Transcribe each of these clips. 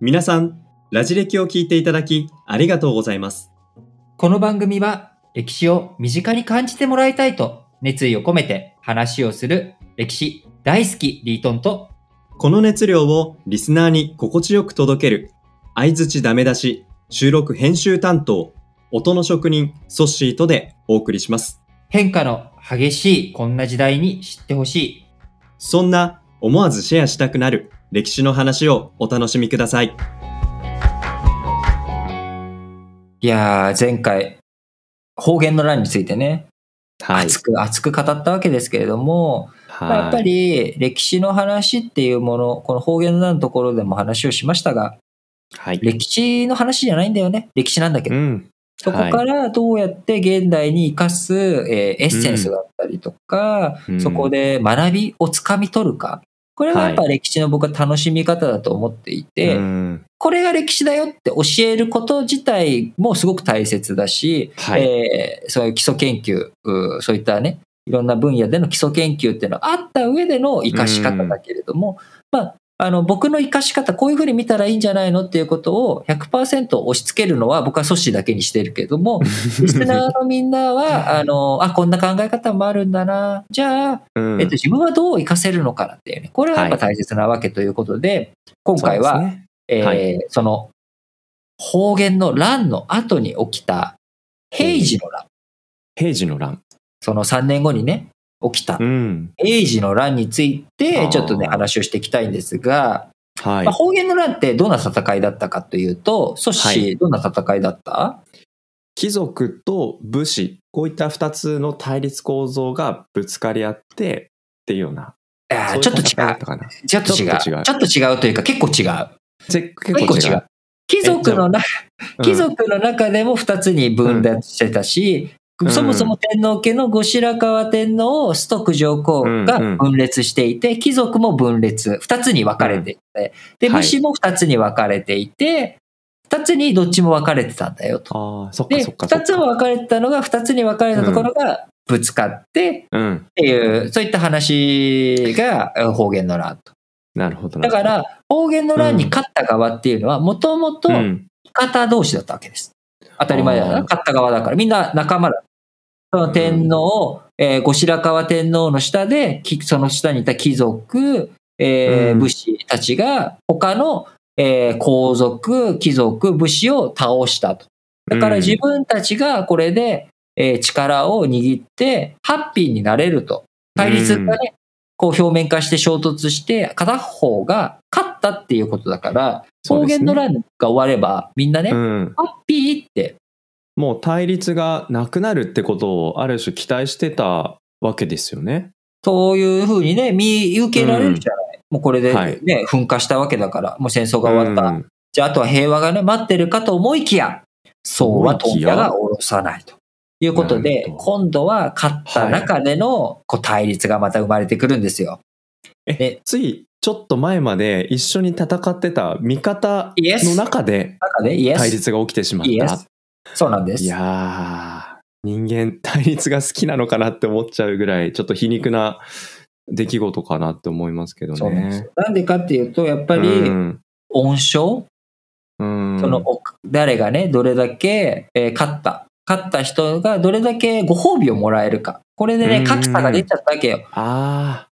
皆さん、ラジ歴を聞いていただきありがとうございます。この番組は歴史を身近に感じてもらいたいと熱意を込めて話をする歴史大好きリートンとこの熱量をリスナーに心地よく届ける、相づちダメ出し、収録編集担当、音の職人、ソッシーとでお送りします。変化の激しいこんな時代に知ってほしい。そんな思わずシェアしたくなる歴史の話をお楽しみください。いやー、前回、方言の乱についてね、はい。熱く熱く語ったわけですけれども、まあやっぱり歴史の話っていうもの、この方言の乱のところでも話をしましたが、はい。歴史の話じゃないんだよね。歴史なんだけど。うん。そこからどうやって現代に生かす、えーエッセンスだったりとか、うんそこで学びをつかみ取るか。これがやっぱ歴史の僕は楽しみ方だと思っていて、うん。これが歴史だよって教えること自体もすごく大切だし、はい。えーそういう基礎研究、そういったね、いろんな分野での基礎研究っていうのはあった上での生かし方だけれども、まあ、あの、僕の生かし方、こういうふうに見たらいいんじゃないのっていうことを100%押し付けるのは僕は阻止だけにしてるけども、リスナーのみんなは、あの、あ、こんな考え方もあるんだな。じゃあ、うんえっと、自分はどう活かせるのかなっていうね。これはやっぱ大切なわけということで、今回は、そうですねえーはいその方言の乱の後に起きた平治の乱、平時の乱。その3年後にね、起きたうん。平治の乱についてちょっとね話をしていきたいんですが、はいまあ、。方言の乱ってどんな戦いだったかというと、ソッどんな戦いだった？貴族と武士、こういった二つの対立構造がぶつかり合ってっていうような。ちょっと違う。ちょっと違う。ちょっと違うちょっと違うというか結構違う。ぜ結結構違う。貴族のな、貴族の中でも2つに分裂してたし、うんそもそも天皇家の後白河天皇を崇徳上皇が分裂していて、貴族も分裂、2つに分かれていて、で、はい武士も2つに分かれていて、2つにどっちも分かれてたんだよと。で、そっかそっか。2つも分かれてたのが2つに分かれたところがぶつかってうん。っていう、そういった話がえ方言の乱と。なるほどなだから、方言の乱に勝った側っていうのは、もともとうん味方同士だったわけです。当たり前だよな。勝った側だから。みんな仲間だ。その天皇、えー後白河天皇の下で、きその下にいた貴族、えーうん武士たちが他の、えー皇族、貴族、武士を倒したと。だからうん自分たちがこれで、えー力を握って、ハッピーになれると。対立がね、こう表面化して衝突して、片方が勝ったっていうことだから、方そうですね言の乱が終われば、みんなね、うん。ハッピーって、もう対立がなくなるってことをある種期待してたわけですよね。そういうふうにね、見受けられるじゃない。もうこれでね、はい噴火したわけだから、もう戦争が終わった。うんじゃあ、あとは平和がね、待ってるかと思いきや、そうは思いきや問屋が下ろさないと。いうことなで今度は勝った中でのこう対立がまた生まれてくるんですよ。えで、ついちょっと前まで一緒に戦ってた味方の中で。対立が起きてしまった。そうなんです。いやー、人間対立が好きなのかなって思っちゃうぐらい、ちょっと皮肉な出来事かなって思いますけどね。なんでかっていうと、やっぱり、うん恩賞、うんその、お誰がね、どれだけ、えー勝った？勝った人がどれだけご褒美をもらえるか。これでね、うん格差が出ちゃったわけよ。あ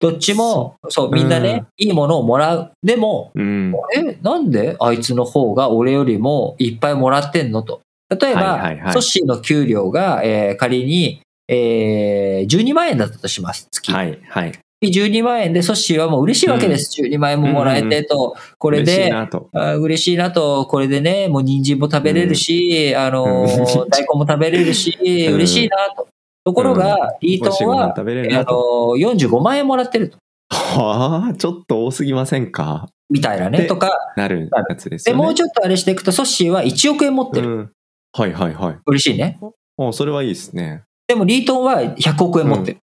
どっちも、そう、みんなね、いいものをもらう。でも、ー、うん。え、なんで？あいつの方が俺よりもいっぱいもらってんの？と。例えば、はいはいはいソッシーの給料が、えー仮に、えー12万円だったとします、月。はい、はい。12万円でソッシーはもう嬉しいわけです。12万円ももらえてと。これ嬉しいで、なと。あ嬉しいなと、これでね、もう人参も食べれるし、あの 大根も食べれるし、うん嬉しいなと。ところが、リートンは、あのなと。ー、45万円もらってると。はあ、ちょっと多すぎませんか？みたいなね。でとか、なるやつですね。もうちょっとあれしていくと、ソッシーは1億円持ってる。うん。はいはいはい。嬉しいね。あそれはいいですね。でも、リートンは100億円持ってる。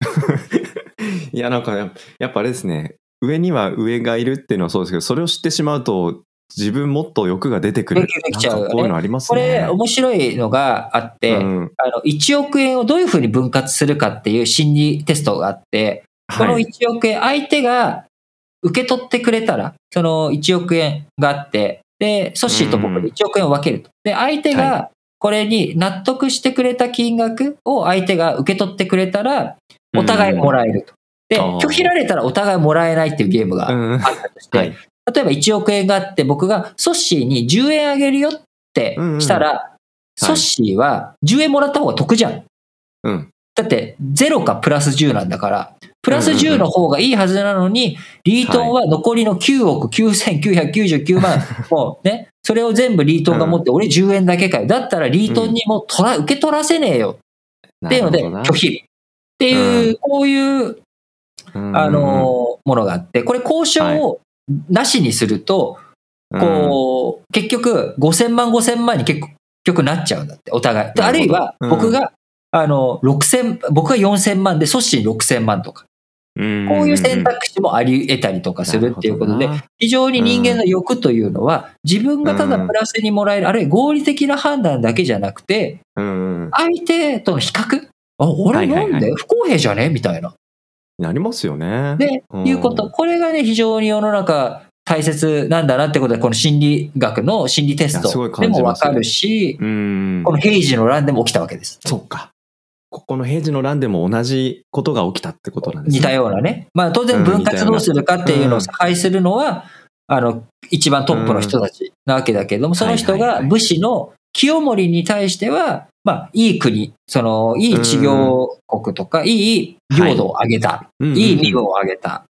いや、なんかや、やっぱあれですね。上には上がいるっていうのはそうですけど、それを知ってしまうと、自分もっと欲が出てくる。こういうのありますこね。れ、面白いのがあって、うんあの、1億円をどういうふうに分割するかっていう心理テストがあって、このはい1億円、相手が受け取ってくれたら、その1億円があって、で、ソッシーと僕で1億円を分けると。で、相手はがこれに納得してくれた金額を相手が受け取ってくれたら、お互いもらえると。で、拒否られたらお互いもらえないっていうゲームがうんあったとして、はい。例えば1億円があって、僕がソッシーに10円あげるよってしたら、ソッシーは10円もらった方が得じゃん。うん。だって0かプラス10なんだから、プラス10の方がいいはずなのに、リートンは残りの9億9999万、もうね、それを全部リートンが持って、俺10円だけかよ。だったらリートンにもう取ら受け取らせねえよ。っていうので拒否。っていう、こういう、あの、ものがあって、これ交渉をなしにすると、こう、結局、5000万、5000万に結局なっちゃうんだって、お互い。であるいは、うん。僕が、あの、6000、僕が4000万で、ソッシー6000万とか、うん、こういう選択肢もあり得たりとかするっていうことで非常に人間の欲というのは、自分がただプラスにもらえる、あるいは合理的な判断だけじゃなくて、うん。相手との比較。あ、俺なんで？不公平じゃね？みたいな。なりますよね。で、うんいうこと。これがね、非常に世の中大切なんだなってことで、この心理学の心理テストでもわかるし、うん。この平時の乱でも起きたわけです。そっか。ここの平時の乱でも同じことが起きたってことなんですね。似たようなね。まあ当然分割どうするかっていうのを差配するのは、あの、一番トップの人たちなわけだけれども、その人が武士の清盛に対しては、まあ、いい国、その、いい治療国とか、いい領土を挙げた、うんいい身分を挙げた。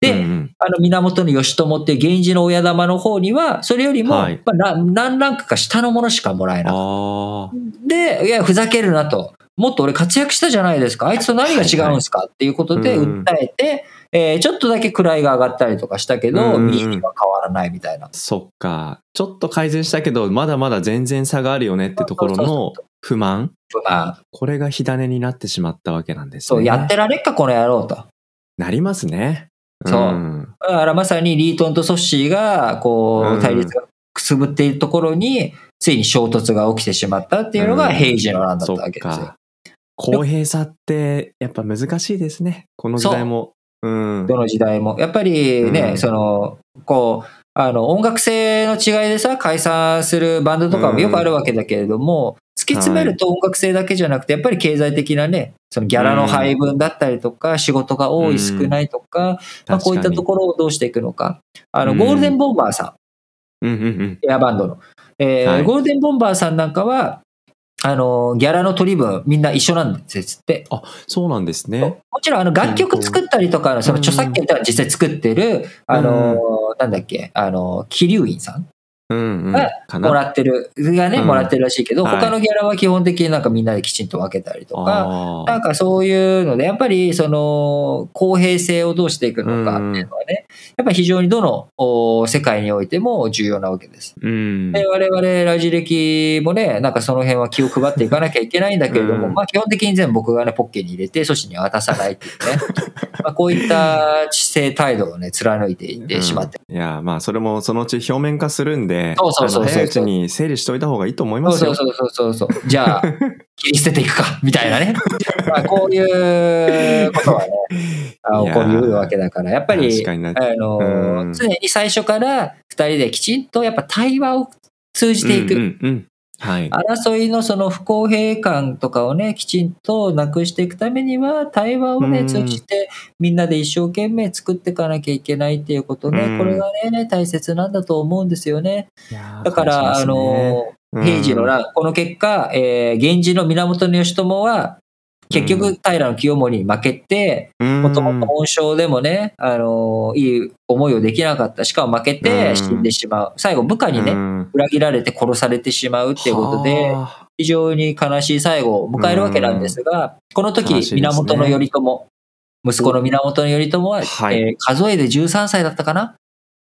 で、うんうんあの、源義朝って源氏の親玉の方には、それよりも、はいまあ、な何ランクか下のものしかもらえなかっ。た。で、いや、ふざけるなと。もっと俺活躍したじゃないですか。あいつと何が違うんですか？っていうことではいはい訴えて、えーちょっとだけ位が上がったりとかしたけど、うん民意は変わらないみたいな。そっか。ちょっと改善したけど、まだまだ全然差があるよねってところの不満？まあ、これが火種になってしまったわけなんですね。そう、やってられっか、この野郎と。なりますね。そうんだからまさにリートンとソッシーが、こう対立がくすぶっているところに、ついに衝突が起きてしまったっていうのがうん平時の乱だったわけですよか。。公平さってやっぱ難しいですね。この時代も。うん。どの時代も。やっぱりね、うんその、こう、あの、音楽性の違いでさ、解散するバンドとかもよくあるわけだけれども、突き詰めると音楽性だけじゃなくて、やっぱり経済的なね、そのギャラの配分だったりとか、仕事が多い、うん少ないとか、まあ、こういったところをどうしていくのか。あの、うんゴールデンボンバーさん。エアバンドの。えゴールデンボンバーさんなんかは、あの、ギャラの取り分みんな一緒なんですって。そうなんですね。もちろんあの楽曲作ったりとか、その著作権では実際作ってる、あの、なんだっけ、あの、桐生院さんうんうん。もらってる、がね、うん。もらってるらしいけど、はい。他のギャラは基本的になんかみんなできちんと分けたりとか、なんかそういうので、やっぱりその公平性をどうしていくのかっていうのはね、やっぱり非常にどのお世界においても重要なわけです。うん。で我々ラジ歴もね、なんかその辺は気を配っていかなきゃいけないんだけれども、うん。まあ基本的に全部僕がね、ポッケに入れて、阻止には渡さないっていうね、まあこういった姿勢態度をね、貫いていってしまって。いや、まあ、それもそのうち表面化するんで、そうそうそう早いうちに整理しといた方がいいと思いますよ。そうそうそうそうそう。じゃあ、切り捨てていくか、みたいなね。まあこういうことはね、あ起こりうるわけだから、やっぱり、あのうん常に最初から二人できちんとやっぱ対話を通じていく。うんうんうんはい。争いのその不公平感とかをね、きちんとなくしていくためには、対話をね、うん通じて、みんなで一生懸命作っていかなきゃいけないっていうことね、うんこれがね、大切なんだと思うんですよね。だから、ねの、平治の乱、この結果、えー、源氏の源義朝は、結局、平清盛に負けて、うん。もともと恩賞でもね、あの、いい思いをできなかった。しかも負けうてん。死んでしまう。最後、部下にね、うん。裏切られて殺されてしまうっていうことで、は非常に悲しい最後を迎えるわけなんですが、この時源頼朝、息子の源頼朝は、はい。えー数えで13歳だったかな、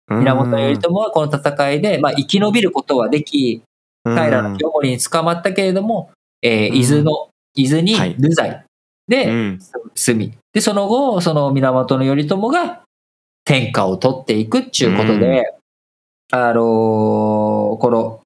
あ源頼朝はこの戦いで、まあ、生き延びることはでき、平清盛に捕まったけれども、えーうん伊豆の、伊豆にはい。流罪。でうん。住み、で、その後、その源頼朝が天下を取っていくっていうことで、あのーこの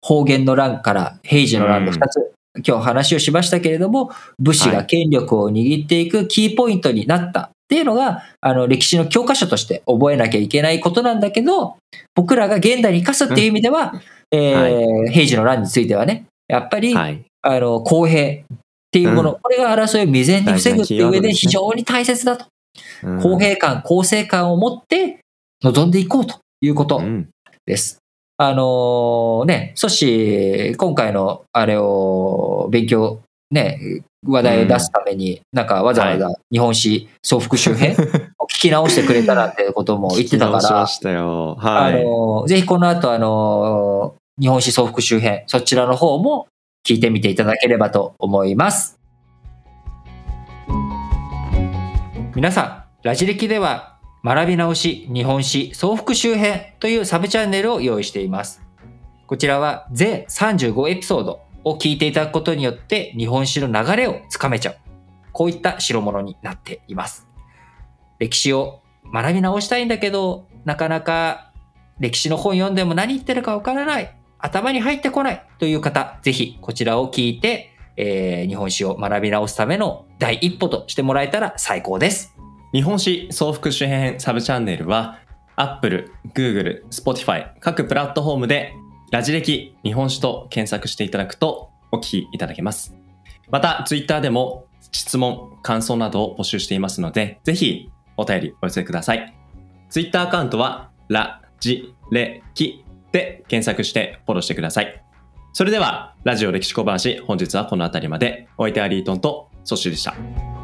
方言の乱から平治の乱で2つ、今日話をしましたけれども、武士が権力を握っていくキーポイントになった。っていうのが、あの、歴史の教科書として覚えなきゃいけないことなんだけど、僕らが現代に生かすっていう意味では、えー平治の乱についてはね、やっぱり、はい。あの、公平っていうもの、うんこれが争いを未然に防ぐっていう上で非常に大切だと。うん公平感、公正感を持って臨んでいこうということうんです。あのね、そし、今回のあれを勉強、ね、話題を出すために、なんかわざわざ日本史総復習編を聞き直してくれたなんてことも言ってたからしま、したよ。あはい。のぜひこの後、あの日本史総復習編、そちらの方も聞いてみていただければと思います。皆さん、ラジ歴では学び直し日本史総復習編というサブチャンネルを用意しています。こちらは全35エピソードを聞いていただくことによって日本史の流れをつかめちゃう。こういった代物になっています。歴史を学び直したいんだけど、なかなか歴史の本読んでも何言ってるかわからない。頭に入ってこないという方、ぜひこちらを聞いて、えー日本史を学び直すための第一歩としてもらえたら最高です。日本史総復習編サブチャンネルは Apple、Google、Spotify 各プラットフォームでラジ歴日本史と検索していただくとお聞きいただけます。また Twitter でも質問、感想などを募集していますのでぜひお便りお寄せください。Twitter アカウントはラジレキで検索してフォローしてください。それではラジオ歴史小話本日はこの辺りまでお相手はリートンとソッシュでした。